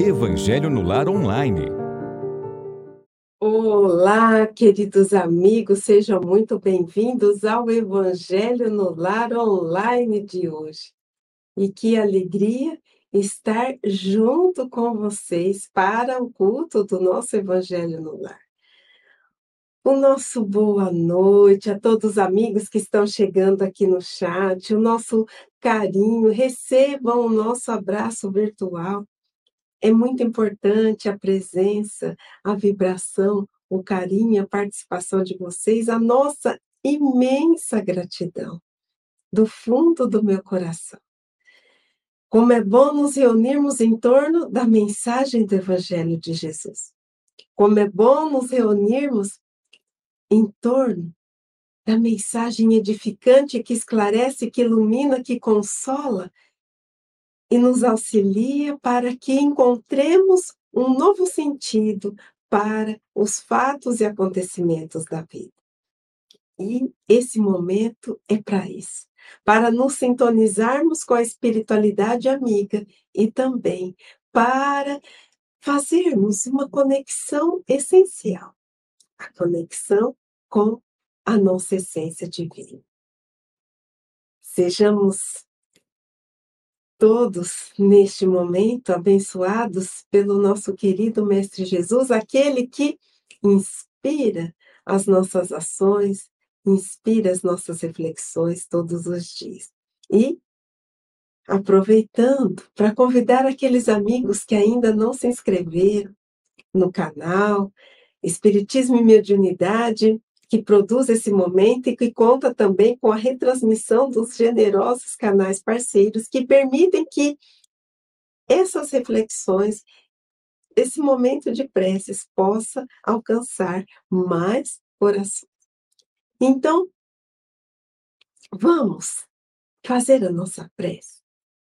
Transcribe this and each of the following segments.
Evangelho no Lar Online. Olá, queridos amigos, sejam muito bem-vindos ao Evangelho no Lar Online de hoje. E que alegria estar junto com vocês para o culto do nosso Evangelho no Lar. O nosso boa noite a todos os amigos que estão chegando aqui no chat, o nosso carinho, recebam o nosso abraço virtual. É muito importante a presença, a vibração, o carinho, a participação de vocês, a nossa imensa gratidão do fundo do meu coração. Como é bom nos reunirmos em torno da mensagem do Evangelho de Jesus. Como é bom nos reunirmos em torno da mensagem edificante que esclarece, que ilumina, que consola e nos auxilia para que encontremos um novo sentido para os fatos e acontecimentos da vida. E esse momento é para isso, para nos sintonizarmos com a espiritualidade amiga e também para fazermos uma conexão essencial a conexão com a nossa essência divina. Sejamos todos, neste momento, abençoados pelo nosso querido Mestre Jesus, aquele que inspira as nossas ações, inspira as nossas reflexões todos os dias. E aproveitando para convidar aqueles amigos que ainda não se inscreveram no canal, Espiritismo e Mediunidade, que produz esse momento e que conta também com a retransmissão dos generosos canais parceiros que permitem que essas reflexões, esse momento de preces possa alcançar mais corações. Então, vamos fazer a nossa prece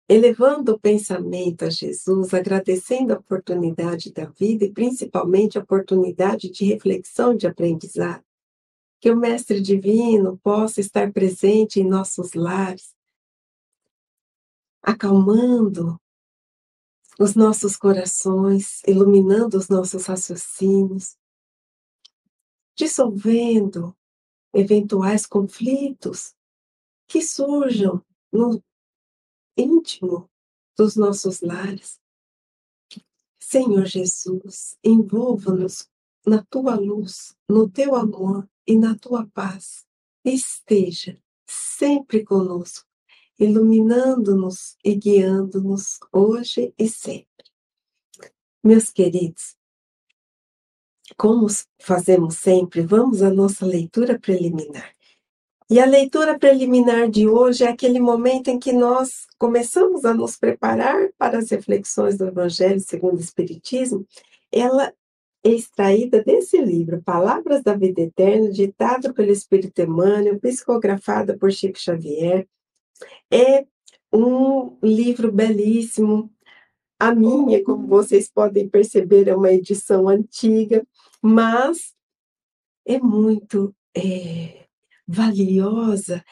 elevando o pensamento a Jesus, agradecendo a oportunidade da vida e principalmente a oportunidade de reflexão, de aprendizado. Que o Mestre Divino possa estar presente em nossos lares, acalmando os nossos corações, iluminando os nossos raciocínios, dissolvendo eventuais conflitos que surjam no íntimo dos nossos lares. Senhor Jesus, envolva-nos na tua luz, no teu amor e na tua paz. Esteja sempre conosco, iluminando-nos e guiando-nos hoje e sempre. Meus queridos, como fazemos sempre, vamos à nossa leitura preliminar. E a leitura preliminar de hoje é aquele momento em que nós começamos a nos preparar para as reflexões do Evangelho segundo o Espiritismo. Ela extraída desse livro, Palavras da Vida Eterna, ditado pelo Espírito Emmanuel, psicografada por Chico Xavier. É um livro belíssimo. A minha, como vocês podem perceber, é uma edição antiga, mas é muito. É valiosa,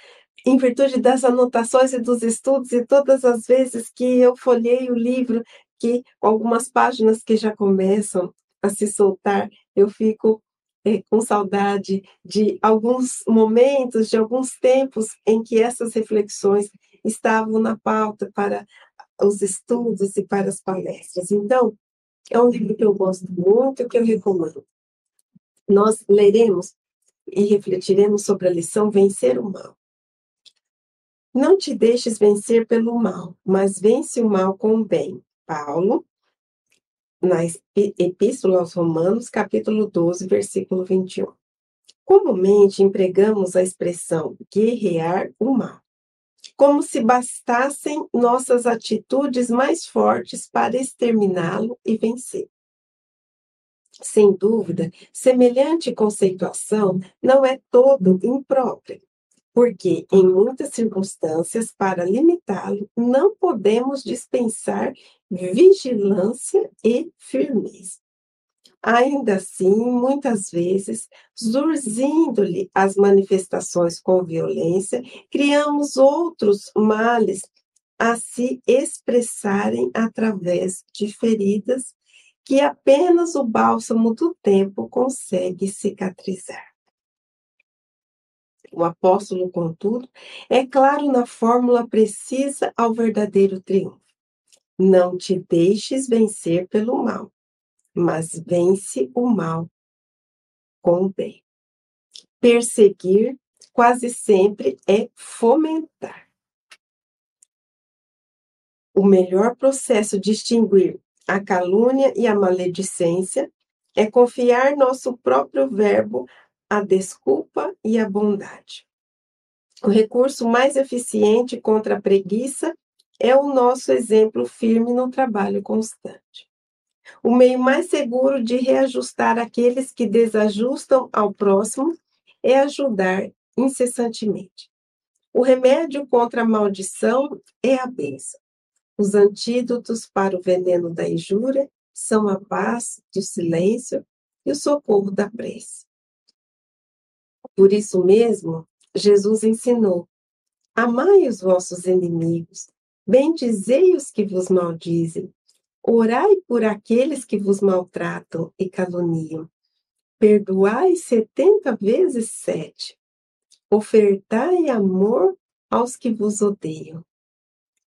em virtude das anotações e dos estudos, e todas as vezes que eu folhei o livro, que algumas páginas que já começam a se soltar, eu fico é, com saudade de alguns momentos, de alguns tempos em que essas reflexões estavam na pauta para os estudos e para as palestras. Então, é um livro que eu gosto muito, que eu recomendo. Nós leremos e refletiremos sobre a lição Vencer o Mal. Não te deixes vencer pelo mal, mas vence o mal com o bem. Paulo, na Epístola aos Romanos, capítulo 12, versículo 21. Comumente empregamos a expressão guerrear o mal, como se bastassem nossas atitudes mais fortes para exterminá-lo e vencê-lo. Sem dúvida, semelhante conceituação não é todo imprópria, porque, em muitas circunstâncias, para limitá-lo, não podemos dispensar vigilância e firmeza. Ainda assim, muitas vezes, surgindo-lhe as manifestações com violência, criamos outros males a se expressarem através de feridas que apenas o bálsamo do tempo consegue cicatrizar. O apóstolo, contudo, é claro na fórmula precisa ao verdadeiro triunfo. Não te deixes vencer pelo mal, mas vence o mal com o bem. Perseguir quase sempre é fomentar. O melhor processo de extinguir a calúnia e a maledicência é confiar nosso próprio verbo a desculpa e a bondade. O recurso mais eficiente contra a preguiça é o nosso exemplo firme no trabalho constante. O meio mais seguro de reajustar aqueles que desajustam ao próximo é ajudar incessantemente. O remédio contra a maldição é a bênção. Os antídotos para o veneno da injúria são a paz do silêncio e o socorro da prece. Por isso mesmo, Jesus ensinou: Amai os vossos inimigos, bendizei os que vos maldizem, orai por aqueles que vos maltratam e caluniam, perdoai setenta vezes sete, ofertai amor aos que vos odeiam.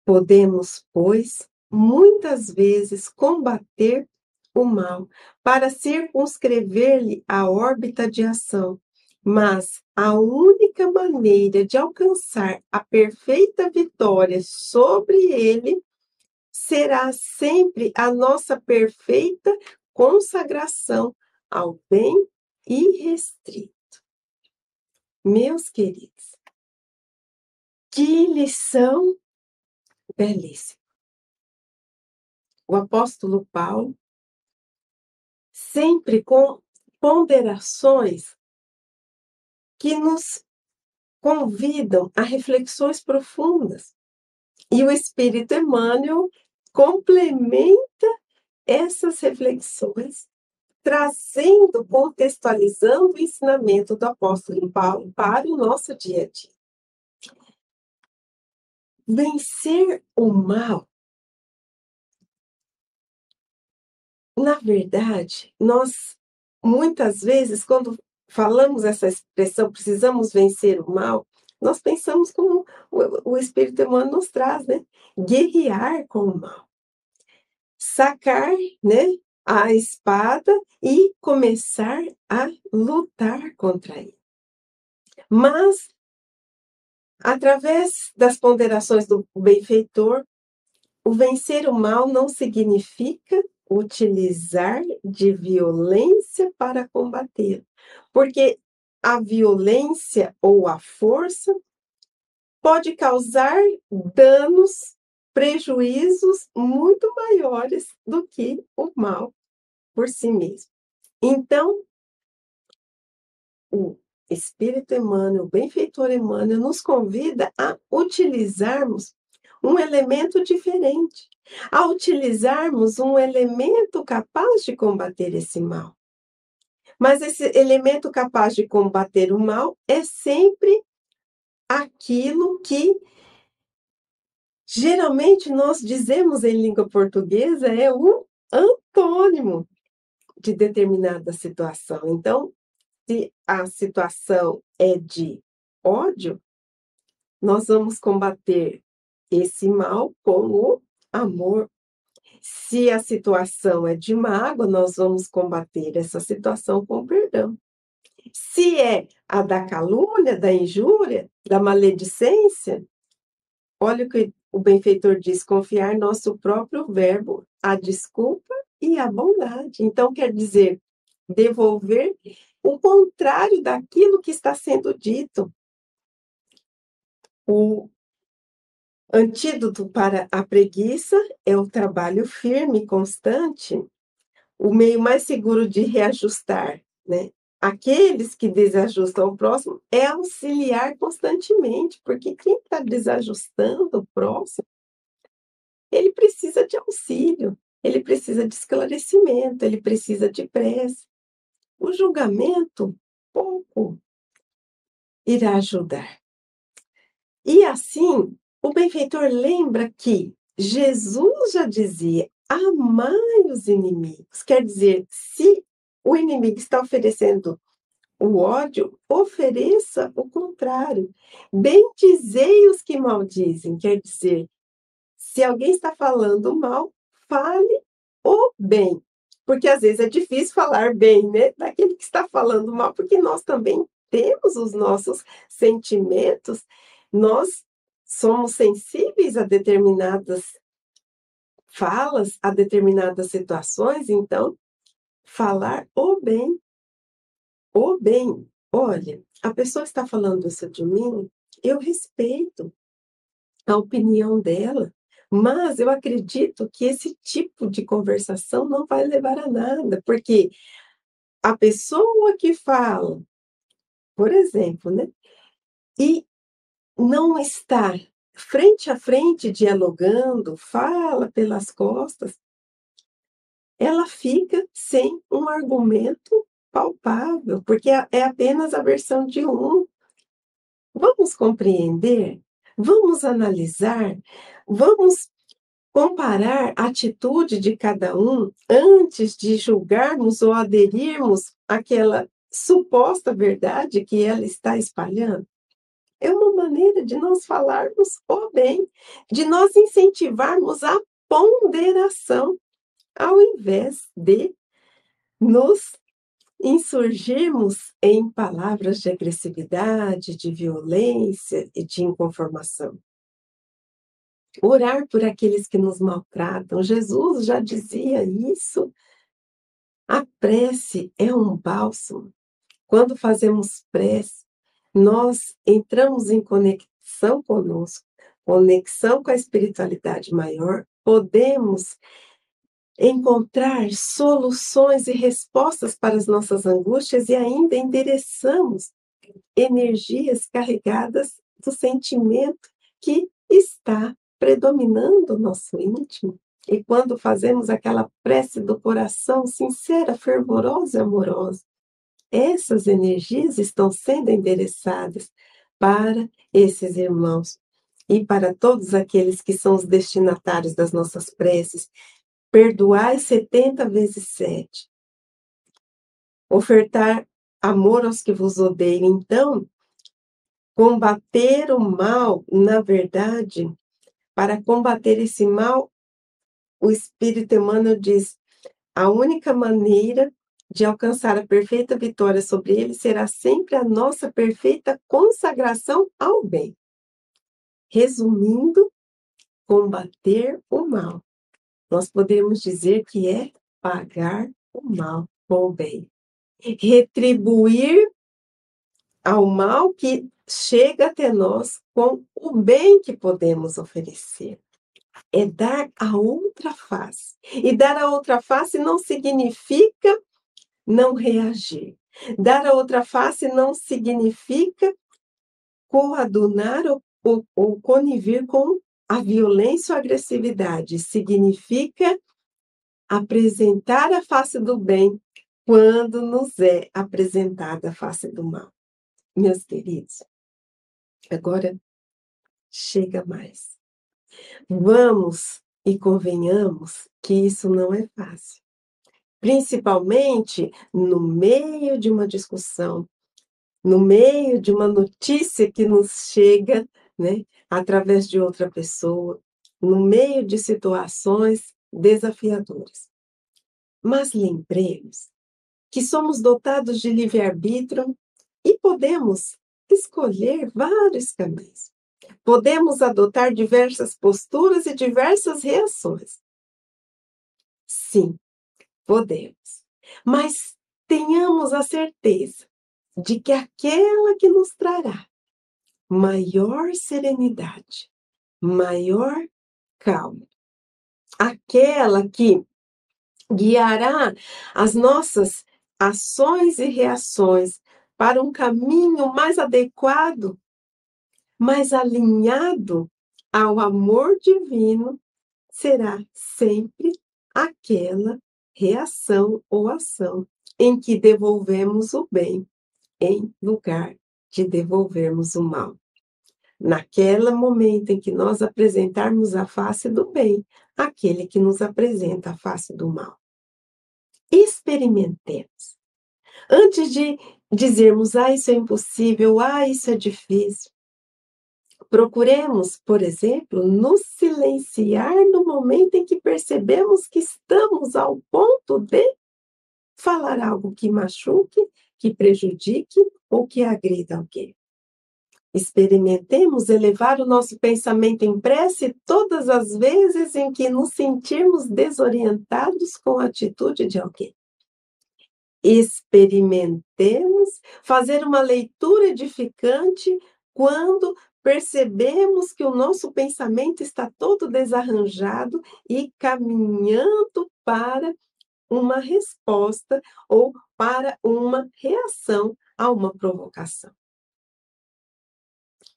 Podemos, pois, muitas vezes combater o mal para circunscrever-lhe a órbita de ação mas a única maneira de alcançar a perfeita vitória sobre ele será sempre a nossa perfeita consagração ao bem irrestrito. Meus queridos, que lição belíssima. O apóstolo Paulo, sempre com ponderações que nos convidam a reflexões profundas. E o Espírito Emmanuel complementa essas reflexões, trazendo, contextualizando o ensinamento do apóstolo Paulo para o nosso dia a dia. Vencer o mal. Na verdade, nós muitas vezes, quando falamos essa expressão, precisamos vencer o mal, nós pensamos como o, o Espírito Emmanuel nos traz, né? Guerrear com o mal. Sacar, né? A espada e começar a lutar contra ele. Mas, através das ponderações do benfeitor, o vencer o mal não significa utilizar de violência para combater, porque a violência ou a força pode causar danos, prejuízos muito maiores do que o mal por si mesmo. Então, o Espírito Emmanuel, o benfeitor Emmanuel, nos convida a utilizarmos um elemento diferente, a utilizarmos um elemento capaz de combater esse mal. Mas esse elemento capaz de combater o mal é sempre aquilo que geralmente nós dizemos em língua portuguesa é o antônimo de determinada situação. Então, se a situação é de ódio, nós vamos combater esse mal com o amor. Se a situação é de mágoa, nós vamos combater essa situação com perdão. Se é a da calúnia, da injúria, da maledicência, olha o que o benfeitor diz: confiar nosso próprio verbo, a desculpa e a bondade. Então, quer dizer, devolver o contrário daquilo que está sendo dito. O Antídoto para a preguiça é o trabalho firme e constante, o meio mais seguro de reajustar, né? Aqueles que desajustam o próximo é auxiliar constantemente, porque quem está desajustando o próximo, ele precisa de auxílio, ele precisa de esclarecimento, ele precisa de prece. O julgamento, pouco irá ajudar. E assim, o benfeitor lembra que Jesus já dizia: amai os inimigos. Quer dizer, se o inimigo está oferecendo o ódio, ofereça o contrário. Bendizei os que maldizem. Quer dizer, se alguém está falando mal, fale o bem. Porque às vezes é difícil falar bem, né? Daquele que está falando mal, porque nós também temos os nossos sentimentos, nós somos sensíveis a determinadas falas, a determinadas situações, então, falar o bem. O bem. Olha, a pessoa está falando isso de mim, eu respeito a opinião dela, mas eu acredito que esse tipo de conversação não vai levar a nada, porque a pessoa que fala, por exemplo, né, e não está frente a frente dialogando, fala pelas costas, ela fica sem um argumento palpável, porque é, é apenas a versão de um. Vamos compreender, vamos analisar, vamos comparar a atitude de cada um antes de julgarmos ou aderirmos àquela suposta verdade que ela está espalhando. É uma maneira de nós falarmos o bem, de nós incentivarmos a ponderação, ao invés de nos insurgirmos em palavras de agressividade, de violência e de inconformação. Orar por aqueles que nos maltratam. Jesus já dizia isso. A prece é um bálsamo. Quando fazemos prece, nós entramos em conexão conosco, conexão com a espiritualidade maior, podemos encontrar soluções e respostas para as nossas angústias e ainda endereçamos energias carregadas do sentimento que está predominando o nosso íntimo. E quando fazemos aquela prece do coração sincera, fervorosa e amorosa, essas energias estão sendo endereçadas para esses irmãos e para todos aqueles que são os destinatários das nossas preces, perdoai 70 vezes 7. Ofertar amor aos que vos odeiam. Então, combater o mal, na verdade, para combater esse mal, o Espírito Emmanuel diz: a única maneira de alcançar a perfeita vitória sobre ele será sempre a nossa perfeita consagração ao bem. Resumindo, combater o mal nós podemos dizer que é pagar o mal com o bem. Retribuir ao mal que chega até nós com o bem que podemos oferecer. É dar a outra face. E dar a outra face não significa não reagir. Dar a outra face não significa coadunar ou, ou, ou conivir com a violência ou agressividade significa apresentar a face do bem quando nos é apresentada a face do mal. Meus queridos, agora chega mais. Vamos e convenhamos que isso não é fácil. Principalmente no meio de uma discussão, no meio de uma notícia que nos chega né, através de outra pessoa, no meio de situações desafiadoras. Mas lembremos que somos dotados de livre-arbítrio e podemos escolher vários caminhos. Podemos adotar diversas posturas e diversas reações. Sim, podemos. Mas tenhamos a certeza de que aquela que nos trará maior serenidade, maior calma. Aquela que guiará as nossas ações e reações para um caminho mais adequado, mais alinhado ao amor divino, será sempre aquela reação ou ação em que devolvemos o bem em lugar de devolvermos o mal. naquele momento em que nós apresentarmos a face do bem, aquele que nos apresenta a face do mal. Experimentemos. Antes de dizermos, ah, isso é impossível, ah, isso é difícil, procuremos, por exemplo, nos silenciar no momento em que percebemos que estamos ao ponto de falar algo que machuque, que prejudique ou que agrida alguém. Experimentemos elevar o nosso pensamento em prece todas as vezes em que nos sentirmos desorientados com a atitude de alguém. Experimentemos fazer uma leitura edificante quando percebemos que o nosso pensamento está todo desarranjado e caminhando para uma resposta ou para uma reação a uma provocação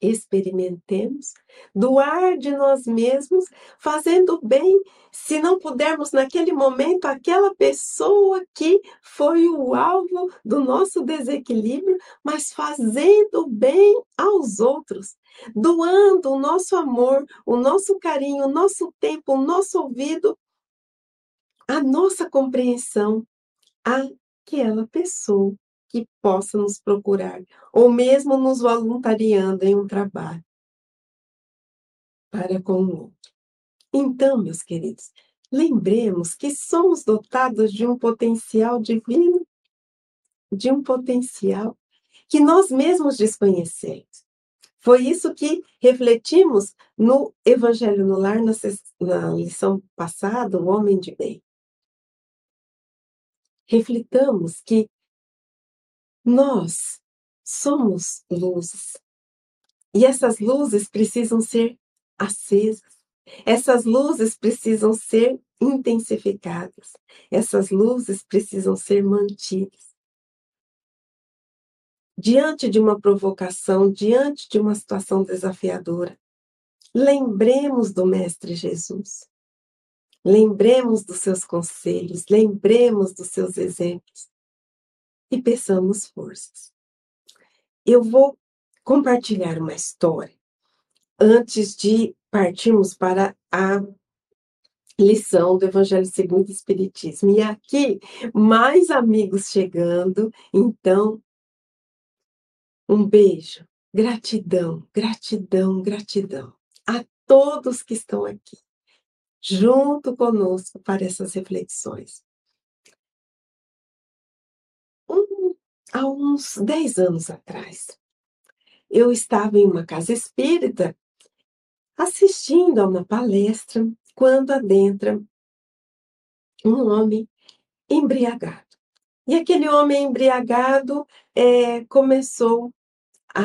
experimentemos, doar de nós mesmos, fazendo bem, se não pudermos naquele momento, aquela pessoa que foi o alvo do nosso desequilíbrio, mas fazendo bem aos outros, doando o nosso amor, o nosso carinho, o nosso tempo, o nosso ouvido, a nossa compreensão àquela pessoa que possa nos procurar, ou mesmo nos voluntariando em um trabalho para com o outro. Então, meus queridos, lembremos que somos dotados de um potencial divino, de um potencial que nós mesmos desconhecemos. Foi isso que refletimos no Evangelho no Lar, na, na lição passada, o homem de bem. Reflitamos que nós somos luzes. E essas luzes precisam ser acesas. Essas luzes precisam ser intensificadas. Essas luzes precisam ser mantidas. Diante de uma provocação, diante de uma situação desafiadora, lembremos do Mestre Jesus. Lembremos dos seus conselhos, lembremos dos seus exemplos e peçamos forças. Eu vou compartilhar uma história antes de partirmos para a lição do Evangelho segundo o Espiritismo. E aqui, mais amigos chegando, então, um beijo, gratidão, gratidão, gratidão a todos que estão aqui, junto conosco para essas reflexões. Há uns 10 anos atrás. Eu estava em uma casa espírita assistindo a uma palestra quando adentra um homem embriagado. E aquele homem embriagado é, começou a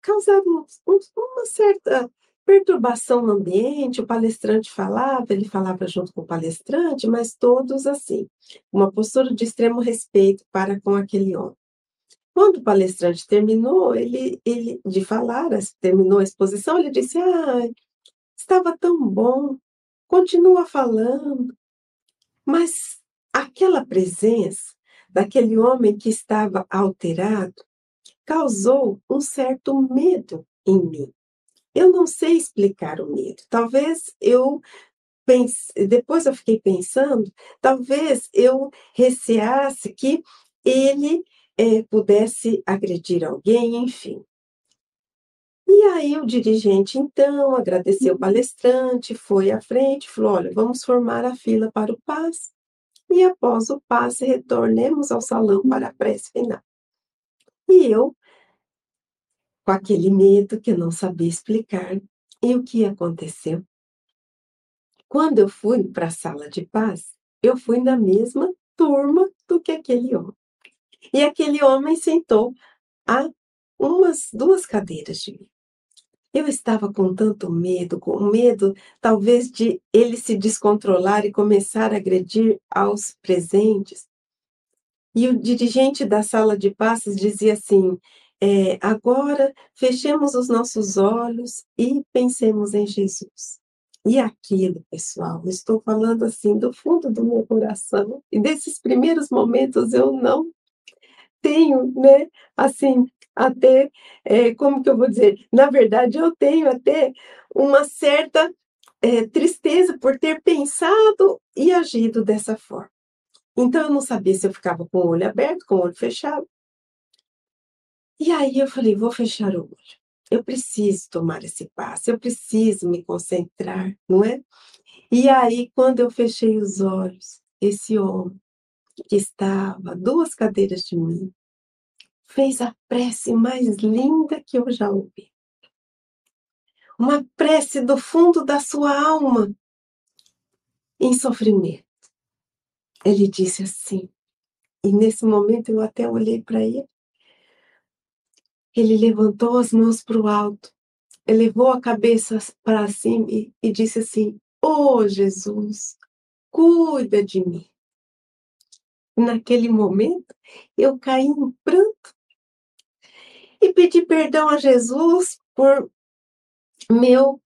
causar um, um, uma certa perturbação no ambiente. O palestrante falava, ele falava junto com o palestrante, mas todos assim, uma postura de extremo respeito para com aquele homem. Quando o palestrante terminou ele, ele de falar, terminou a exposição, ele disse: ah, estava tão bom, continua falando. Mas aquela presença daquele homem que estava alterado causou um certo medo em mim. Eu não sei explicar o medo. Talvez eu pense, depois eu fiquei pensando, talvez eu receasse que ele é, pudesse agredir alguém, enfim. E aí o dirigente, então, agradeceu o palestrante, foi à frente, falou, olha, vamos formar a fila para o passe, e após o passe, retornemos ao salão para a prece final. E eu, com aquele medo que eu não sabia explicar, e o que aconteceu? Quando eu fui para a sala de paz, eu fui na mesma turma do que aquele homem. E aquele homem sentou a umas duas cadeiras de mim. Eu estava com tanto medo, com medo talvez de ele se descontrolar e começar a agredir aos presentes. E o dirigente da sala de passes dizia assim: é, agora fechemos os nossos olhos e pensemos em Jesus. E aquilo, pessoal, estou falando assim do fundo do meu coração, e desses primeiros momentos eu não tenho, né, assim, até, é, como que eu vou dizer? Na verdade, eu tenho até uma certa é, tristeza por ter pensado e agido dessa forma. Então, eu não sabia se eu ficava com o olho aberto, com o olho fechado. E aí eu falei, vou fechar o olho. Eu preciso tomar esse passo, eu preciso me concentrar, não é? E aí, quando eu fechei os olhos, esse homem que estava duas cadeiras de mim, fez a prece mais linda que eu já ouvi. Uma prece do fundo da sua alma, em sofrimento. Ele disse assim, e nesse momento eu até olhei para ele. Ele levantou as mãos para o alto, elevou a cabeça para cima e, e disse assim: Oh Jesus, cuida de mim. Naquele momento, eu caí em pranto e pedi perdão a Jesus por meu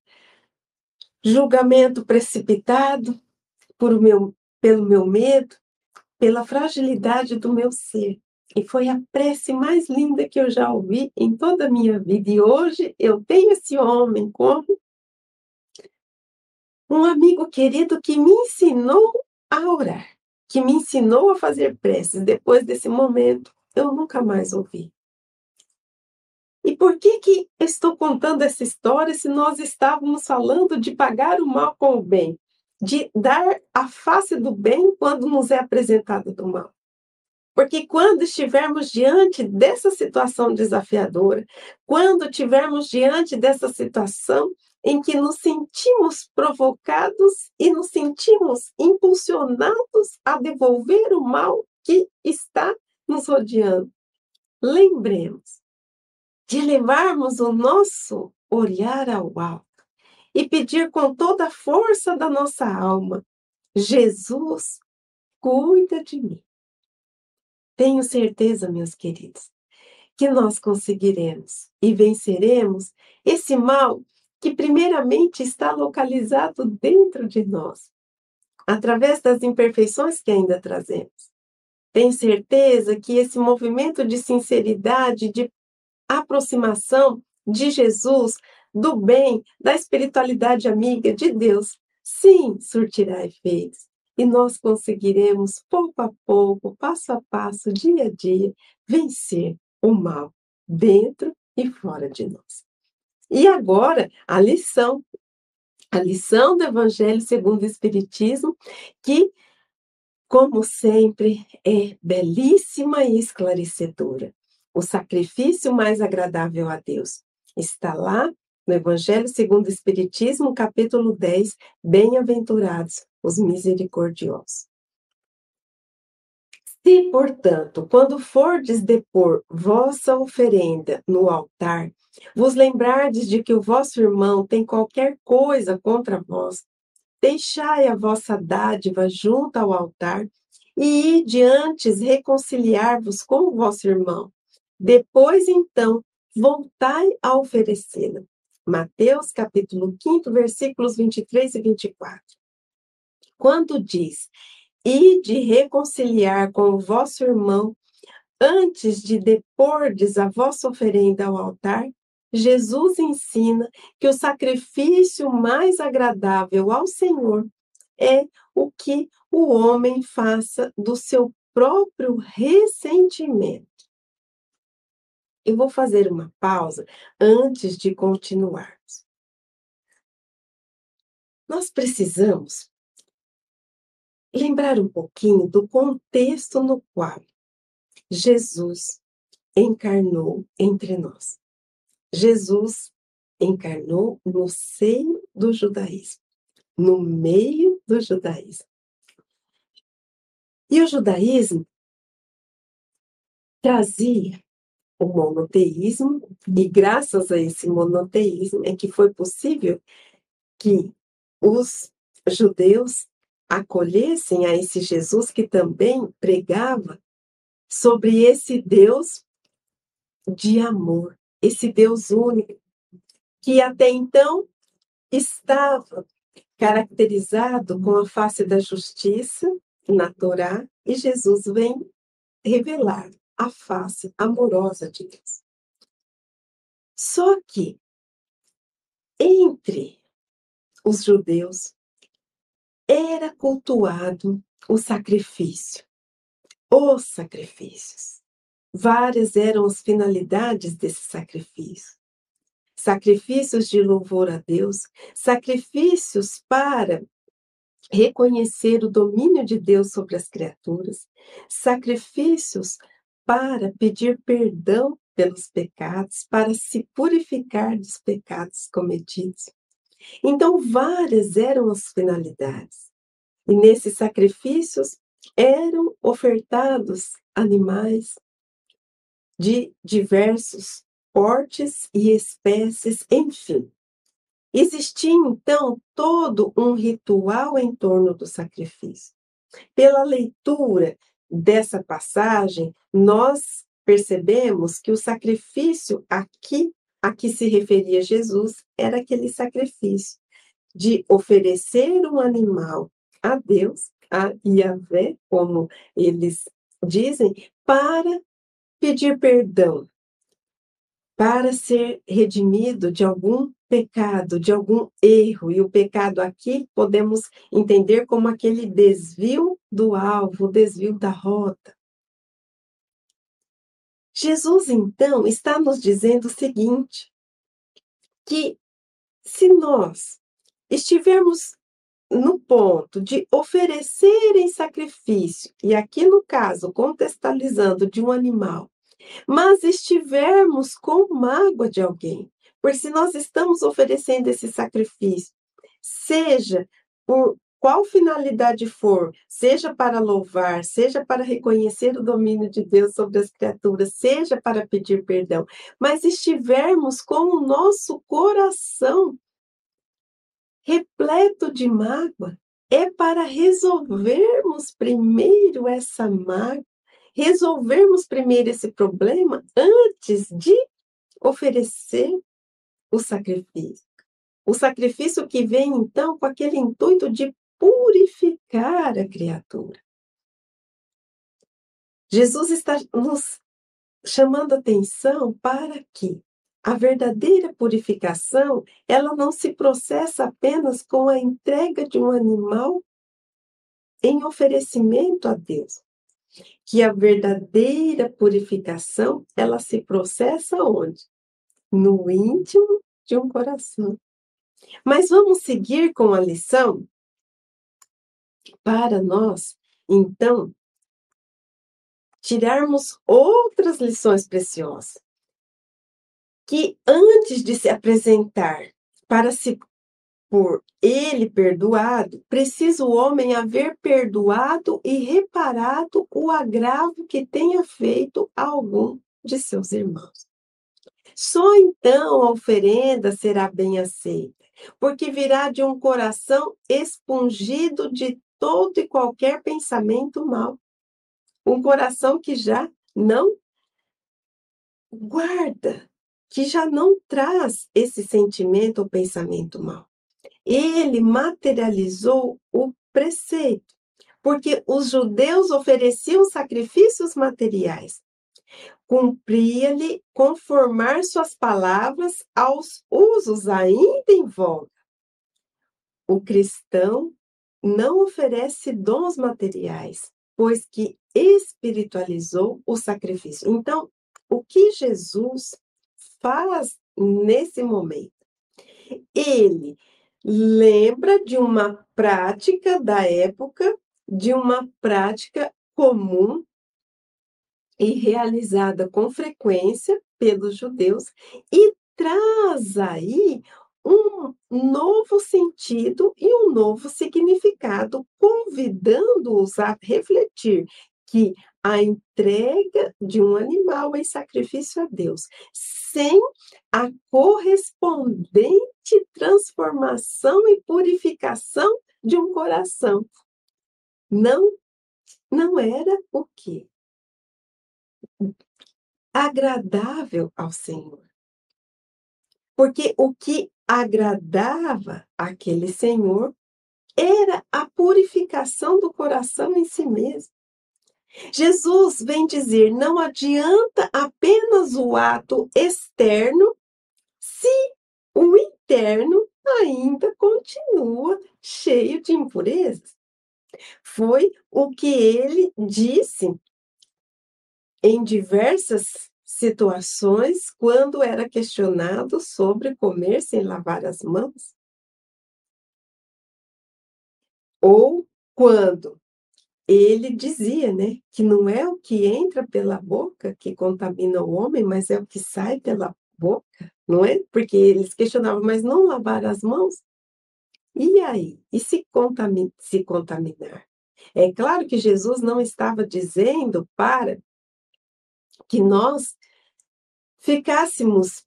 julgamento precipitado, por meu, pelo meu medo, pela fragilidade do meu ser. E foi a prece mais linda que eu já ouvi em toda a minha vida. E hoje eu tenho esse homem como um amigo querido que me ensinou a orar, que me ensinou a fazer preces. Depois desse momento, eu nunca mais ouvi. E por que que estou contando essa história se nós estávamos falando de pagar o mal com o bem, de dar a face do bem quando nos é apresentado do mal? Porque quando estivermos diante dessa situação desafiadora, quando estivermos diante dessa situação em que nos sentimos provocados e nos sentimos impulsionados a devolver o mal que está nos rodeando, lembremos de levarmos o nosso olhar ao alto e pedir com toda a força da nossa alma: Jesus, cuida de mim. Tenho certeza, meus queridos, que nós conseguiremos e venceremos esse mal que, primeiramente, está localizado dentro de nós, através das imperfeições que ainda trazemos. Tenho certeza que esse movimento de sinceridade, de aproximação de Jesus, do bem, da espiritualidade amiga de Deus, sim, surtirá efeitos e nós conseguiremos, pouco a pouco, passo a passo, dia a dia, vencer o mal dentro e fora de nós. E agora, a lição. A lição do Evangelho segundo o Espiritismo, que, como sempre, é belíssima e esclarecedora. O sacrifício mais agradável a Deus está lá no Evangelho segundo o Espiritismo, capítulo 10, Bem-aventurados os misericordiosos. Se, portanto, quando fordes depor vossa oferenda no altar, vos lembrardes de que o vosso irmão tem qualquer coisa contra vós, deixai a vossa dádiva junto ao altar e ide antes reconciliar-vos com o vosso irmão. Depois, então, voltai a oferecê-la. Mateus capítulo 5, versículos 23 e 24. Quando diz, e de reconciliar com o vosso irmão, antes de depordes a vossa oferenda ao altar, Jesus ensina que o sacrifício mais agradável ao Senhor é o que o homem faça do seu próprio ressentimento. Eu vou fazer uma pausa antes de continuarmos. Nós precisamos lembrar um pouquinho do contexto no qual Jesus encarnou entre nós. Jesus encarnou no seio do judaísmo, no meio do judaísmo. E o judaísmo trazia o monoteísmo, e graças a esse monoteísmo é que foi possível que os judeus acolhessem a esse Jesus que também pregava sobre esse Deus de amor, esse Deus único, que até então estava caracterizado com a face da justiça na Torá, e Jesus vem revelar a face amorosa de Deus. Só que entre os judeus era cultuado o sacrifício, os sacrifícios. Várias eram as finalidades desse sacrifício. Sacrifícios de louvor a Deus, sacrifícios para reconhecer o domínio de Deus sobre as criaturas, sacrifícios para pedir perdão pelos pecados, para se purificar dos pecados cometidos. Então, várias eram as finalidades. E nesses sacrifícios eram ofertados animais de diversos portes e espécies, enfim. Existia então todo um ritual em torno do sacrifício. Pela leitura dessa passagem, nós percebemos que o sacrifício aqui a que se referia Jesus era aquele sacrifício de oferecer um animal a Deus, a Yahvé, como eles dizem, para pedir perdão, para ser redimido de algum pecado, de algum erro. E o pecado aqui podemos entender como aquele desvio do alvo, desvio da rota. Jesus, então, está nos dizendo o seguinte: que se nós estivermos no ponto de oferecer em sacrifício, e aqui no caso, contextualizando de um animal, mas estivermos com mágoa de alguém, porque se nós estamos oferecendo esse sacrifício, seja por qual finalidade for, seja para louvar, seja para reconhecer o domínio de Deus sobre as criaturas, seja para pedir perdão, mas estivermos com o nosso coração repleto de mágoa, é para resolvermos primeiro essa mágoa, resolvermos primeiro esse problema antes de oferecer o sacrifício. O sacrifício que vem, então, com aquele intuito de purificar a criatura. Jesus está nos chamando atenção para que a verdadeira purificação, ela não se processa apenas com a entrega de um animal em oferecimento a Deus. Que a verdadeira purificação, ela se processa onde? No íntimo de um coração. Mas vamos seguir com a lição para nós, então, tirarmos outras lições preciosas. Que antes de se apresentar para se por ele perdoado, precisa o homem haver perdoado e reparado o agravo que tenha feito a algum de seus irmãos. Só então a oferenda será bem aceita, porque virá de um coração expungido de todo e qualquer pensamento mal. Um coração que já não guarda, que já não traz esse sentimento ou pensamento mal. Ele materializou o preceito, porque os judeus ofereciam sacrifícios materiais. Cumpria-lhe conformar suas palavras aos usos ainda em voga. O cristão não oferece dons materiais, pois que espiritualizou o sacrifício. Então, o que Jesus faz nesse momento? Ele lembra de uma prática da época, de uma prática comum e realizada com frequência pelos judeus e traz aí um novo sentido e um novo significado, convidando-os a refletir que a entrega de um animal em sacrifício a Deus, sem a correspondente transformação e purificação de um coração, não não era o que agradável ao Senhor. Porque o que agradava aquele Senhor era a purificação do coração em si mesmo. Jesus vem dizer: não adianta apenas o ato externo se o interno ainda continua cheio de impurezas. Foi o que ele disse em diversas situações quando era questionado sobre comer sem lavar as mãos. Ou quando ele dizia, né, que não é o que entra pela boca que contamina o homem, mas é o que sai pela boca, não é? Porque eles questionavam, mas não lavar as mãos? E aí? E se, contamin se contaminar? É claro que Jesus não estava dizendo para que nós ficássemos,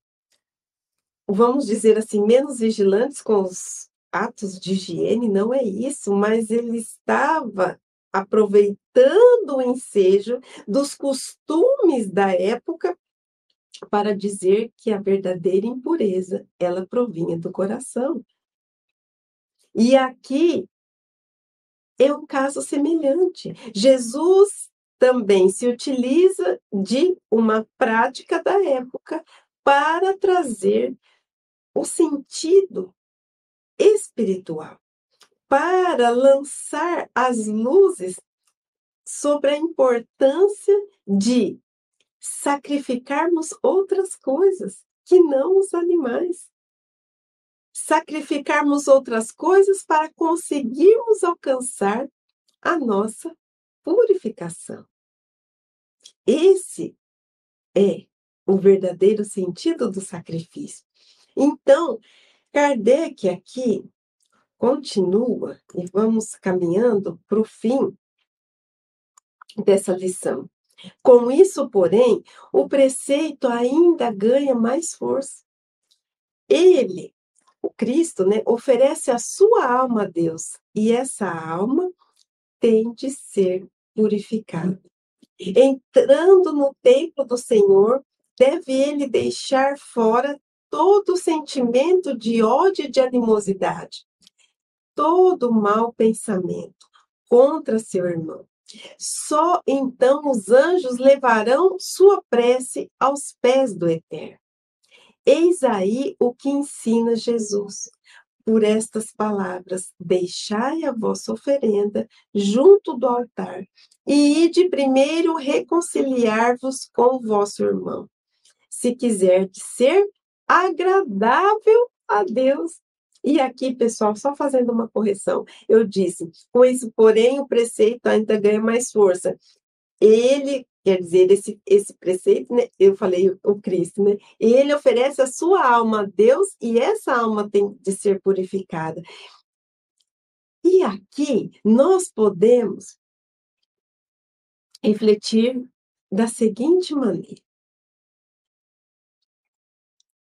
vamos dizer assim, menos vigilantes com os atos de higiene, não é isso, mas ele estava aproveitando o ensejo dos costumes da época para dizer que a verdadeira impureza, ela provinha do coração. E aqui é um caso semelhante. Jesus também se utiliza de uma prática da época para trazer o sentido espiritual, para lançar as luzes sobre a importância de sacrificarmos outras coisas que não os animais. Sacrificarmos outras coisas para conseguirmos alcançar a nossa purificação. Esse é o verdadeiro sentido do sacrifício. Então, Kardec aqui continua e vamos caminhando para o fim dessa lição. Com isso, porém, o preceito ainda ganha mais força. Ele, o Cristo, né, oferece a sua alma a Deus, e essa alma tem de ser purificada. Entrando no templo do Senhor, deve ele deixar fora todo sentimento de ódio e de animosidade, todo mau pensamento contra seu irmão. Só então os anjos levarão sua prece aos pés do Eterno. Eis aí o que ensina Jesus. Por estas palavras, deixai a vossa oferenda junto do altar, e ide primeiro reconciliar-vos com o vosso irmão. Se quiserdes ser agradável a Deus. E aqui, pessoal, só fazendo uma correção, eu disse, com isso, porém, o preceito ainda ganha mais força. Ele, quer dizer, esse, esse preceito, né, eu falei o Cristo, né? Ele oferece a sua alma a Deus e essa alma tem de ser purificada. E aqui nós podemos refletir da seguinte maneira: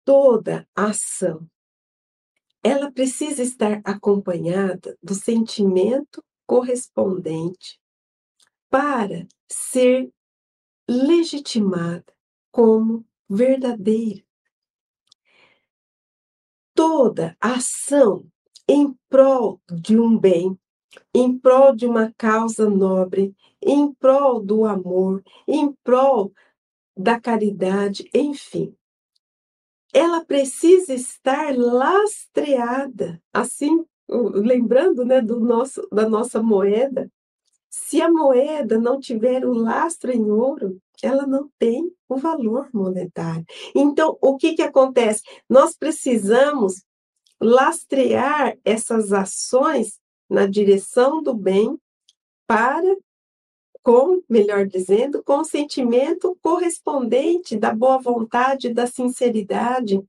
toda ação ela precisa estar acompanhada do sentimento correspondente para ser legitimada como verdadeira. Toda ação em prol de um bem, em prol de uma causa nobre, em prol do amor, em prol da caridade, enfim, ela precisa estar lastreada, assim, lembrando, né, do nosso da nossa moeda. Se a moeda não tiver o lastro em ouro, ela não tem o valor monetário. Então, o que que acontece? Nós precisamos lastrear essas ações na direção do bem para com, melhor dizendo, com o sentimento correspondente da boa vontade, da sinceridade,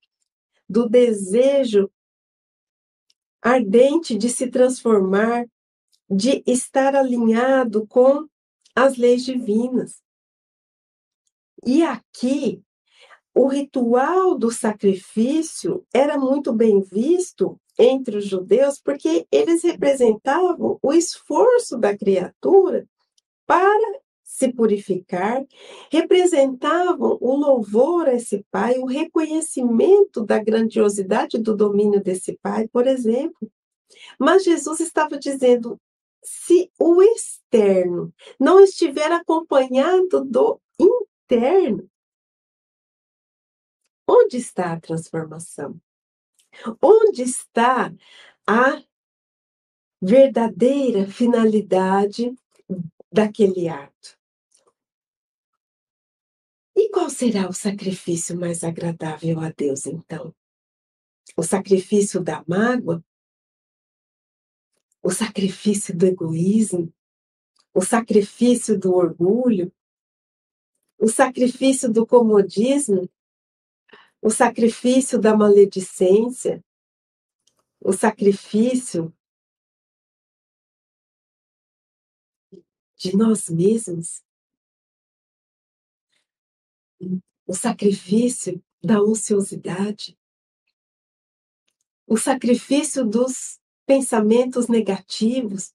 do desejo ardente de se transformar, de estar alinhado com as leis divinas. E aqui, o ritual do sacrifício era muito bem visto entre os judeus, porque eles representavam o esforço da criatura para se purificar, representavam o louvor a esse Pai, o reconhecimento da grandiosidade do domínio desse Pai, por exemplo. Mas Jesus estava dizendo: se o externo não estiver acompanhado do interno, onde está a transformação? Onde está a verdadeira finalidade daquele ato? E qual será o sacrifício mais agradável a Deus, então? O sacrifício da mágoa? O sacrifício do egoísmo? O sacrifício do orgulho? O sacrifício do comodismo? O sacrifício da maledicência? O sacrifício de nós mesmos? O sacrifício da ociosidade? o sacrifício dos pensamentos negativos.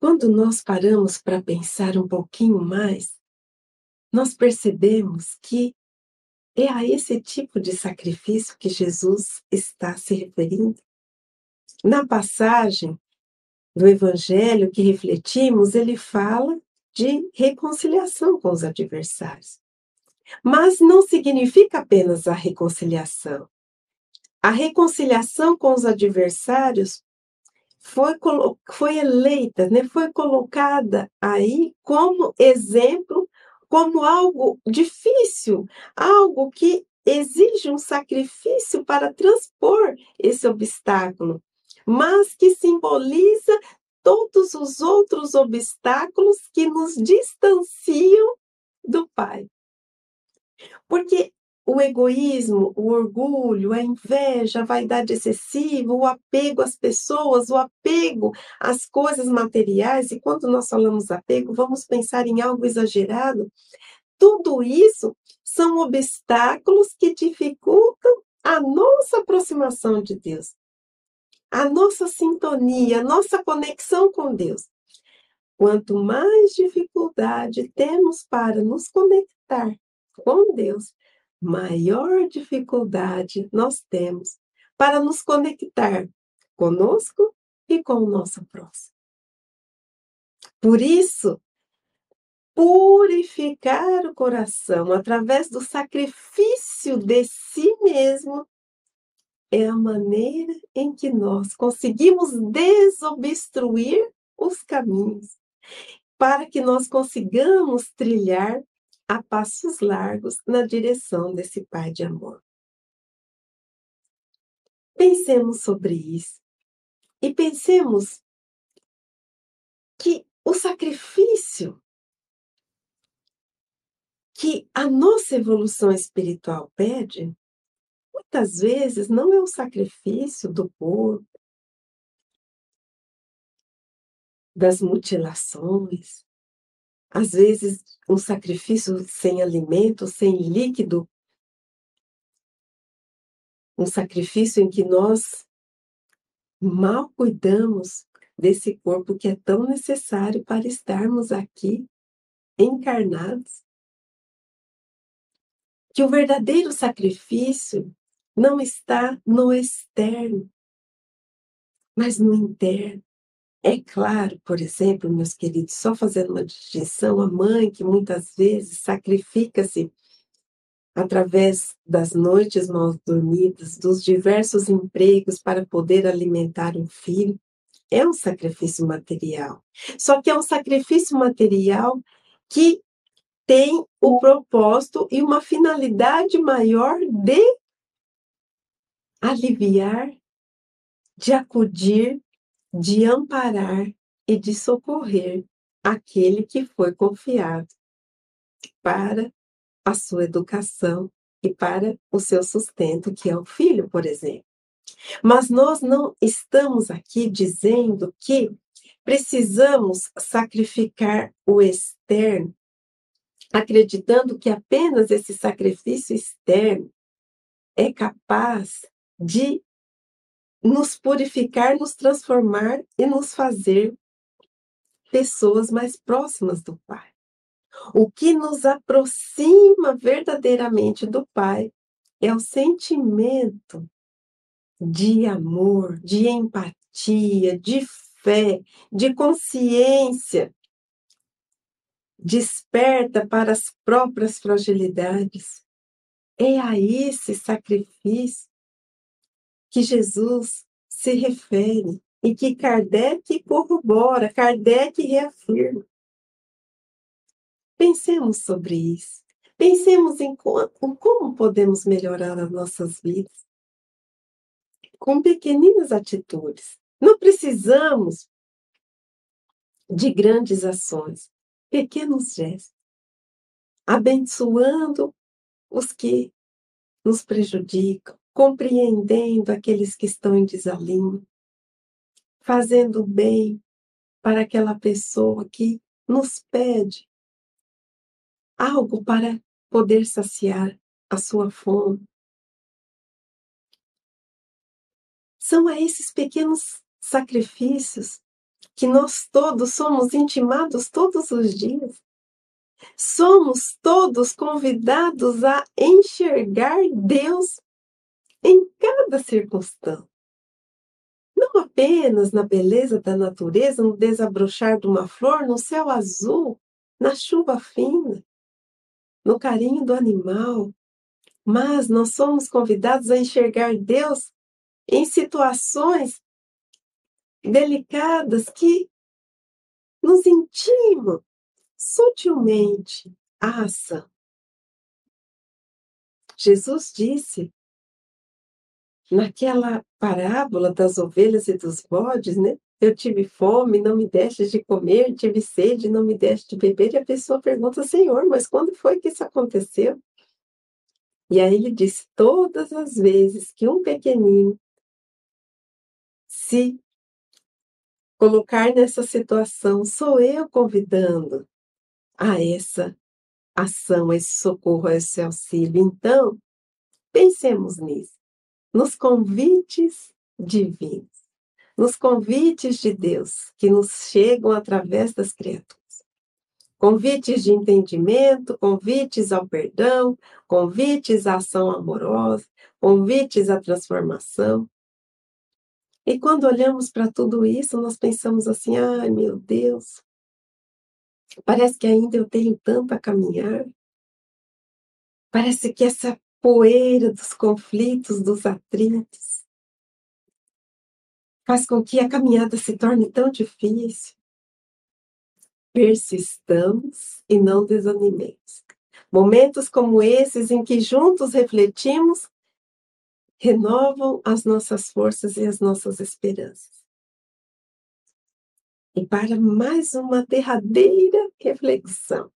Quando nós paramos para pensar um pouquinho mais, nós percebemos que é a esse tipo de sacrifício que Jesus está se referindo. Na passagem do Evangelho que refletimos, ele fala de reconciliação com os adversários. Mas não significa apenas a reconciliação. A reconciliação com os adversários foi, foi eleita, né, foi colocada aí como exemplo, como algo difícil, algo que exige um sacrifício para transpor esse obstáculo, mas que simboliza todos os outros obstáculos que nos distanciam do Pai. Porque o egoísmo, o orgulho, a inveja, a vaidade excessiva, o apego às pessoas, o apego às coisas materiais, e quando nós falamos apego, vamos pensar em algo exagerado. Tudo isso são obstáculos que dificultam a nossa aproximação de Deus, a nossa sintonia, a nossa conexão com Deus. Quanto mais dificuldade temos para nos conectar com Deus, maior dificuldade nós temos para nos conectar conosco e com o nosso próximo. Por isso, purificar o coração através do sacrifício de si mesmo é a maneira em que nós conseguimos desobstruir os caminhos para que nós consigamos trilhar a passos largos na direção desse Pai de amor. Pensemos sobre isso e pensemos que o sacrifício que a nossa evolução espiritual pede, muitas vezes não é o sacrifício do corpo, das mutilações, às vezes, um sacrifício sem alimento, sem líquido, um sacrifício em que nós mal cuidamos desse corpo que é tão necessário para estarmos aqui encarnados. Que o verdadeiro sacrifício não está no externo, mas no interno. É claro, por exemplo, meus queridos, só fazendo uma distinção, a mãe que muitas vezes sacrifica-se através das noites mal dormidas, dos diversos empregos para poder alimentar um filho, é um sacrifício material. Só que é um sacrifício material que tem o propósito e uma finalidade maior de aliviar, de acudir, de amparar e de socorrer aquele que foi confiado para a sua educação e para o seu sustento, que é o filho, por exemplo. Mas nós não estamos aqui dizendo que precisamos sacrificar o externo, acreditando que apenas esse sacrifício externo é capaz de nos purificar, nos transformar e nos fazer pessoas mais próximas do Pai. O que nos aproxima verdadeiramente do Pai é o sentimento de amor, de empatia, de fé, de consciência, desperta para as próprias fragilidades. É a esse sacrifício que Jesus se refere e que Kardec corrobora, Kardec reafirma. Pensemos sobre isso. Pensemos em como podemos melhorar as nossas vidas com pequeninas atitudes. Não precisamos de grandes ações, pequenos gestos, abençoando os que nos prejudicam, compreendendo aqueles que estão em desalinho, fazendo bem para aquela pessoa que nos pede algo para poder saciar a sua fome. São a esses pequenos sacrifícios que nós todos somos intimados todos os dias. Somos todos convidados a enxergar Deus em cada circunstância. Não apenas na beleza da natureza, no desabrochar de uma flor, no céu azul, na chuva fina, no carinho do animal, mas nós somos convidados a enxergar Deus em situações delicadas que nos intimam sutilmente a ação. Jesus disse naquela parábola das ovelhas e dos bodes, né? Eu tive fome, não me deste de comer, tive sede, não me deste de beber. E a pessoa pergunta, Senhor, mas quando foi que isso aconteceu? E aí ele disse: todas as vezes que um pequenino se colocar nessa situação, sou eu convidando a essa ação, a esse socorro, a esse auxílio. Então, pensemos nisso, nos convites divinos, nos convites de Deus que nos chegam através das criaturas. Convites de entendimento, convites ao perdão, convites à ação amorosa, convites à transformação. E quando olhamos para tudo isso, nós pensamos assim: ai meu Deus, parece que ainda eu tenho tanto a caminhar. Parece que essa poeira dos conflitos, dos atritos, faz com que a caminhada se torne tão difícil. Persistamos e não desanimemos. Momentos como esses em que juntos refletimos renovam as nossas forças e as nossas esperanças. E para mais uma derradeira reflexão,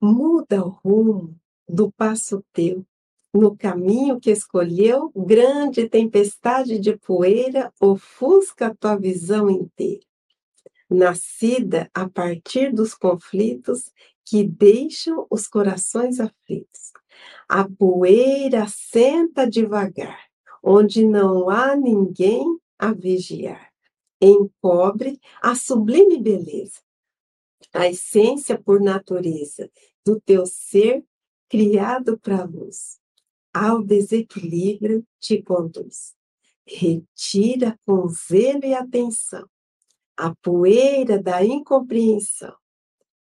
muda o rumo do passo teu, no caminho que escolheu, grande tempestade de poeira ofusca tua visão inteira, nascida a partir dos conflitos que deixam os corações aflitos. A poeira senta devagar, onde não há ninguém a vigiar. Encobre a sublime beleza, a essência por natureza do teu ser criado para a luz. Ao desequilíbrio te conduz. Retira com zelo e atenção a poeira da incompreensão,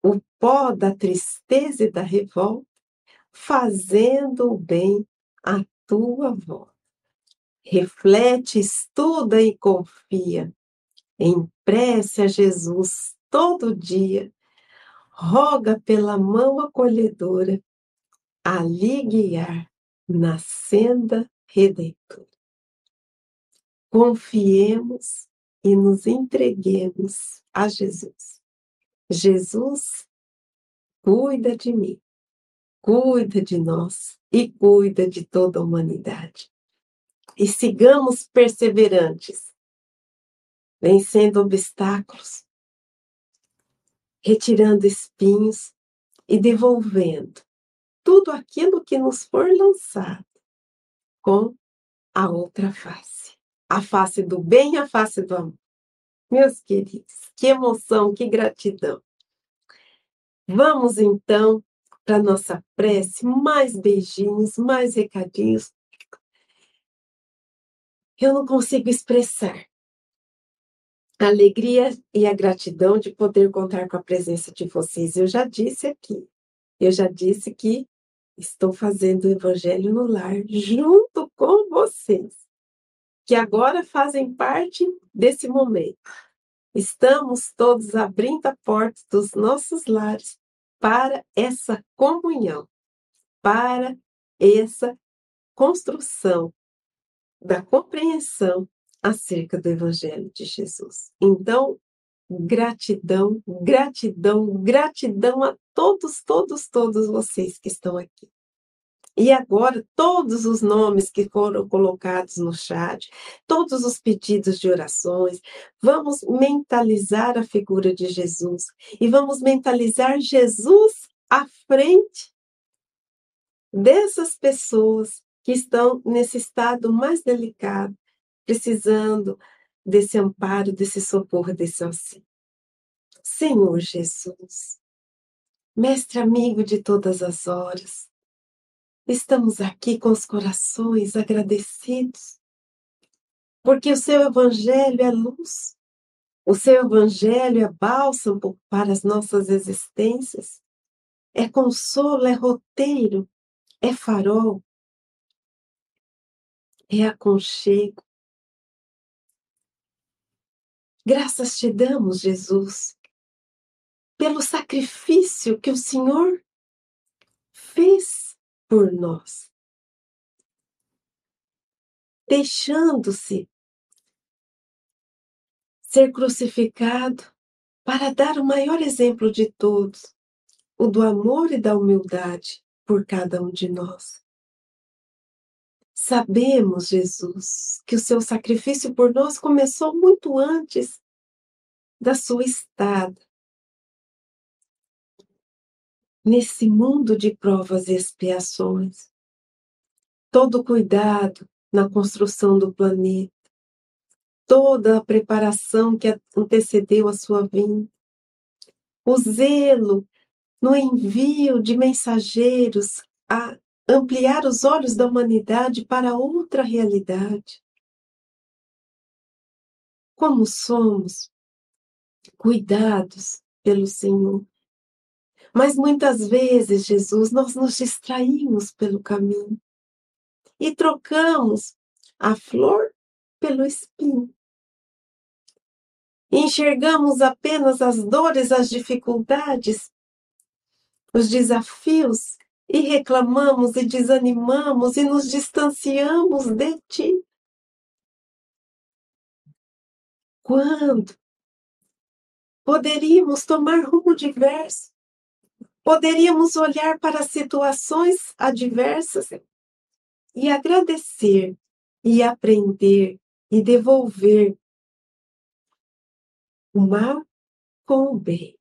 o pó da tristeza e da revolta, fazendo o bem à tua volta. Reflete, estuda e confia. Em prece a Jesus todo dia. Roga pela mão acolhedora a lhe guiar na senda redentora. Confiemos e nos entreguemos a Jesus. Jesus cuida de mim cuida de nós e cuida de toda a humanidade. E sigamos perseverantes, vencendo obstáculos, retirando espinhos e devolvendo tudo aquilo que nos for lançado com a outra face, a face do bem, a face do amor. Meus queridos, que emoção, que gratidão. Vamos então para nossa prece, mais beijinhos, mais recadinhos. Eu não consigo expressar a alegria e a gratidão de poder contar com a presença de vocês. Eu já disse aqui, eu já disse que estou fazendo o Evangelho no Lar junto com vocês, que agora fazem parte desse momento. Estamos todos abrindo a porta dos nossos lares para essa comunhão, para essa construção da compreensão acerca do Evangelho de Jesus. Então, gratidão, gratidão, gratidão a todos, todos, todos vocês que estão aqui. E agora, todos os nomes que foram colocados no chat, todos os pedidos de orações, vamos mentalizar a figura de Jesus e vamos mentalizar Jesus à frente dessas pessoas que estão nesse estado mais delicado, precisando desse amparo, desse socorro, desse auxílio. Senhor Jesus, Mestre amigo de todas as horas, Estamos aqui com os corações agradecidos, porque o seu Evangelho é luz, o seu Evangelho é bálsamo para as nossas existências, é consolo, é roteiro, é farol, é aconchego. Graças te damos, Jesus, pelo sacrifício que o Senhor fez por nós. Deixando-se ser crucificado para dar o maior exemplo de todos, o do amor e da humildade por cada um de nós. Sabemos, Jesus, que o seu sacrifício por nós começou muito antes da sua estada nesse mundo de provas e expiações. Todo cuidado na construção do planeta, toda a preparação que antecedeu a sua vinda, o zelo no envio de mensageiros a ampliar os olhos da humanidade para outra realidade. Como somos cuidados pelo Senhor. Mas muitas vezes, Jesus, nós nos distraímos pelo caminho e trocamos a flor pelo espinho. enxergamos apenas as dores, as dificuldades, os desafios e reclamamos e desanimamos e nos distanciamos de ti. Quando poderíamos tomar rumo diverso, Poderíamos olhar para situações adversas e agradecer, e aprender, e devolver o mal com o bem.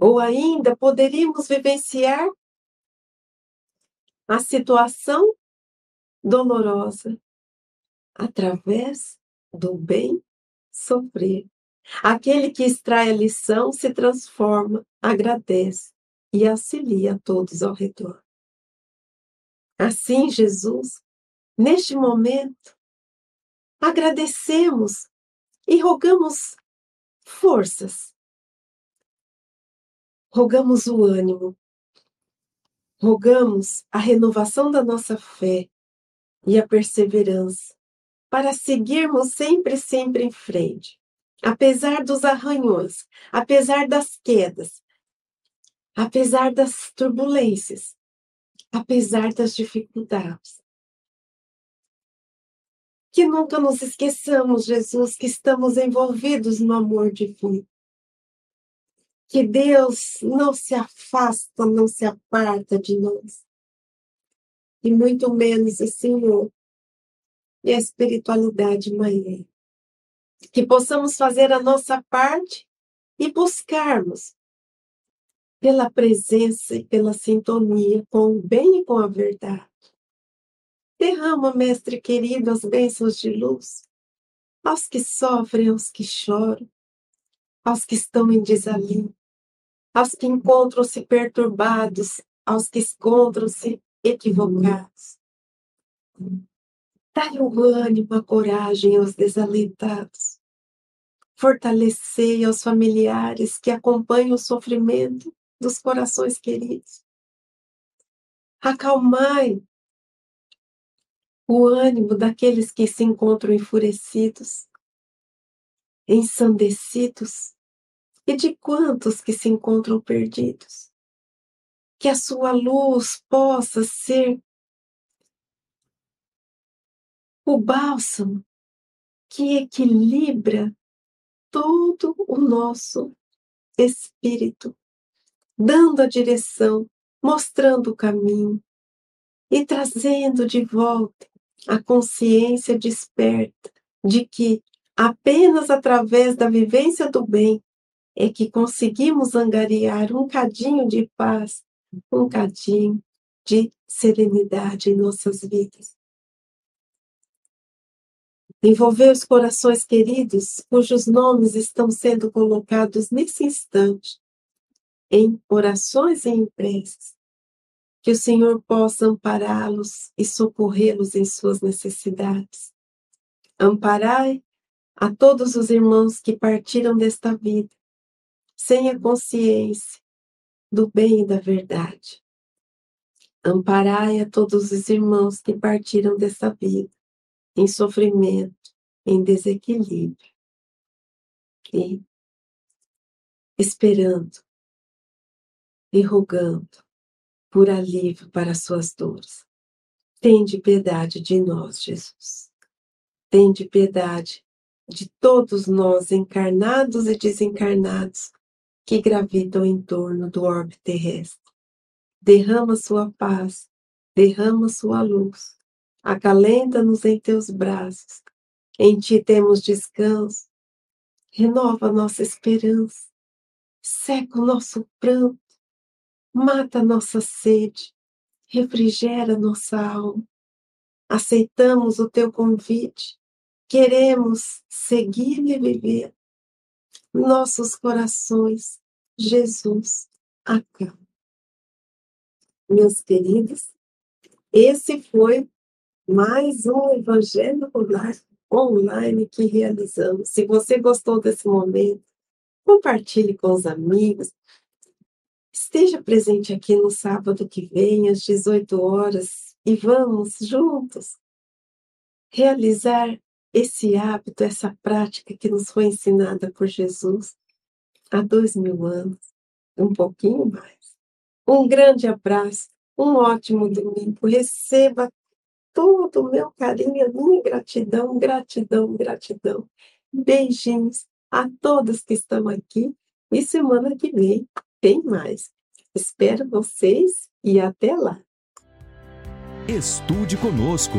Ou ainda poderíamos vivenciar a situação dolorosa através do bem sofrer. Aquele que extrai a lição se transforma, agradece e auxilia a todos ao redor. Assim, Jesus, neste momento, agradecemos e rogamos forças, rogamos o ânimo, rogamos a renovação da nossa fé e a perseverança para seguirmos sempre, sempre em frente apesar dos arranhões, apesar das quedas, apesar das turbulências, apesar das dificuldades. Que nunca nos esqueçamos, Jesus, que estamos envolvidos no amor divino. Que Deus não se afasta, não se aparta de nós. E muito menos o Senhor e a espiritualidade maior que possamos fazer a nossa parte e buscarmos pela presença e pela sintonia com o bem e com a verdade. Derrama, Mestre querido, as bênçãos de luz aos que sofrem, aos que choram, aos que estão em desalinho, aos que encontram-se perturbados, aos que encontram-se equivocados. Dai o ânimo, a coragem aos desalentados. Fortalecei aos familiares que acompanham o sofrimento dos corações queridos. Acalmai o ânimo daqueles que se encontram enfurecidos, ensandecidos, e de quantos que se encontram perdidos. Que a sua luz possa ser o bálsamo que equilibra todo o nosso espírito, dando a direção, mostrando o caminho e trazendo de volta a consciência desperta de que apenas através da vivência do bem é que conseguimos angariar um cadinho de paz, um cadinho de serenidade em nossas vidas. Envolver os corações queridos, cujos nomes estão sendo colocados nesse instante, em orações e em preces, que o Senhor possa ampará-los e socorrê-los em suas necessidades. Amparai a todos os irmãos que partiram desta vida, sem a consciência do bem e da verdade. Amparai a todos os irmãos que partiram desta vida, em sofrimento, em desequilíbrio, e esperando e rogando por alívio para suas dores. Tende piedade de nós, Jesus. Tende piedade de todos nós, encarnados e desencarnados, que gravitam em torno do orbe terrestre. Derrama sua paz, derrama sua luz, acalenta-nos em teus braços. Em ti temos descanso. Renova nossa esperança, seca o nosso pranto, mata nossa sede, refrigera nossa alma. Aceitamos o teu convite, queremos seguir e viver. Nossos corações, Jesus, acalma. Meus queridos, esse foi mais um Evangelho online que realizamos. Se você gostou desse momento, compartilhe com os amigos, Esteja presente aqui no sábado que vem, às 18 horas, e vamos juntos realizar esse hábito, essa prática que nos foi ensinada por Jesus há dois mil anos, um pouquinho mais. Um grande abraço, um ótimo domingo. Receba todo o meu carinho, a minha gratidão, gratidão, gratidão. Beijinhos a todos que estão aqui e semana que vem tem mais. Espero vocês e até lá. Estude conosco.